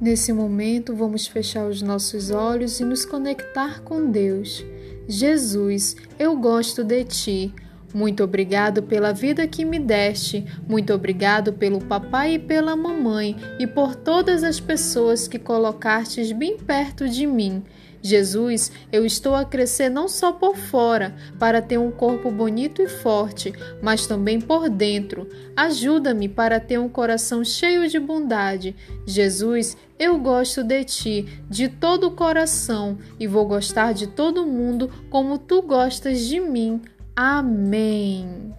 Nesse momento, vamos fechar os nossos olhos e nos conectar com Deus. Jesus, eu gosto de ti. Muito obrigado pela vida que me deste. Muito obrigado pelo papai e pela mamãe e por todas as pessoas que colocastes bem perto de mim. Jesus, eu estou a crescer não só por fora, para ter um corpo bonito e forte, mas também por dentro. Ajuda-me para ter um coração cheio de bondade. Jesus, eu gosto de ti, de todo o coração, e vou gostar de todo mundo como tu gostas de mim. Amém.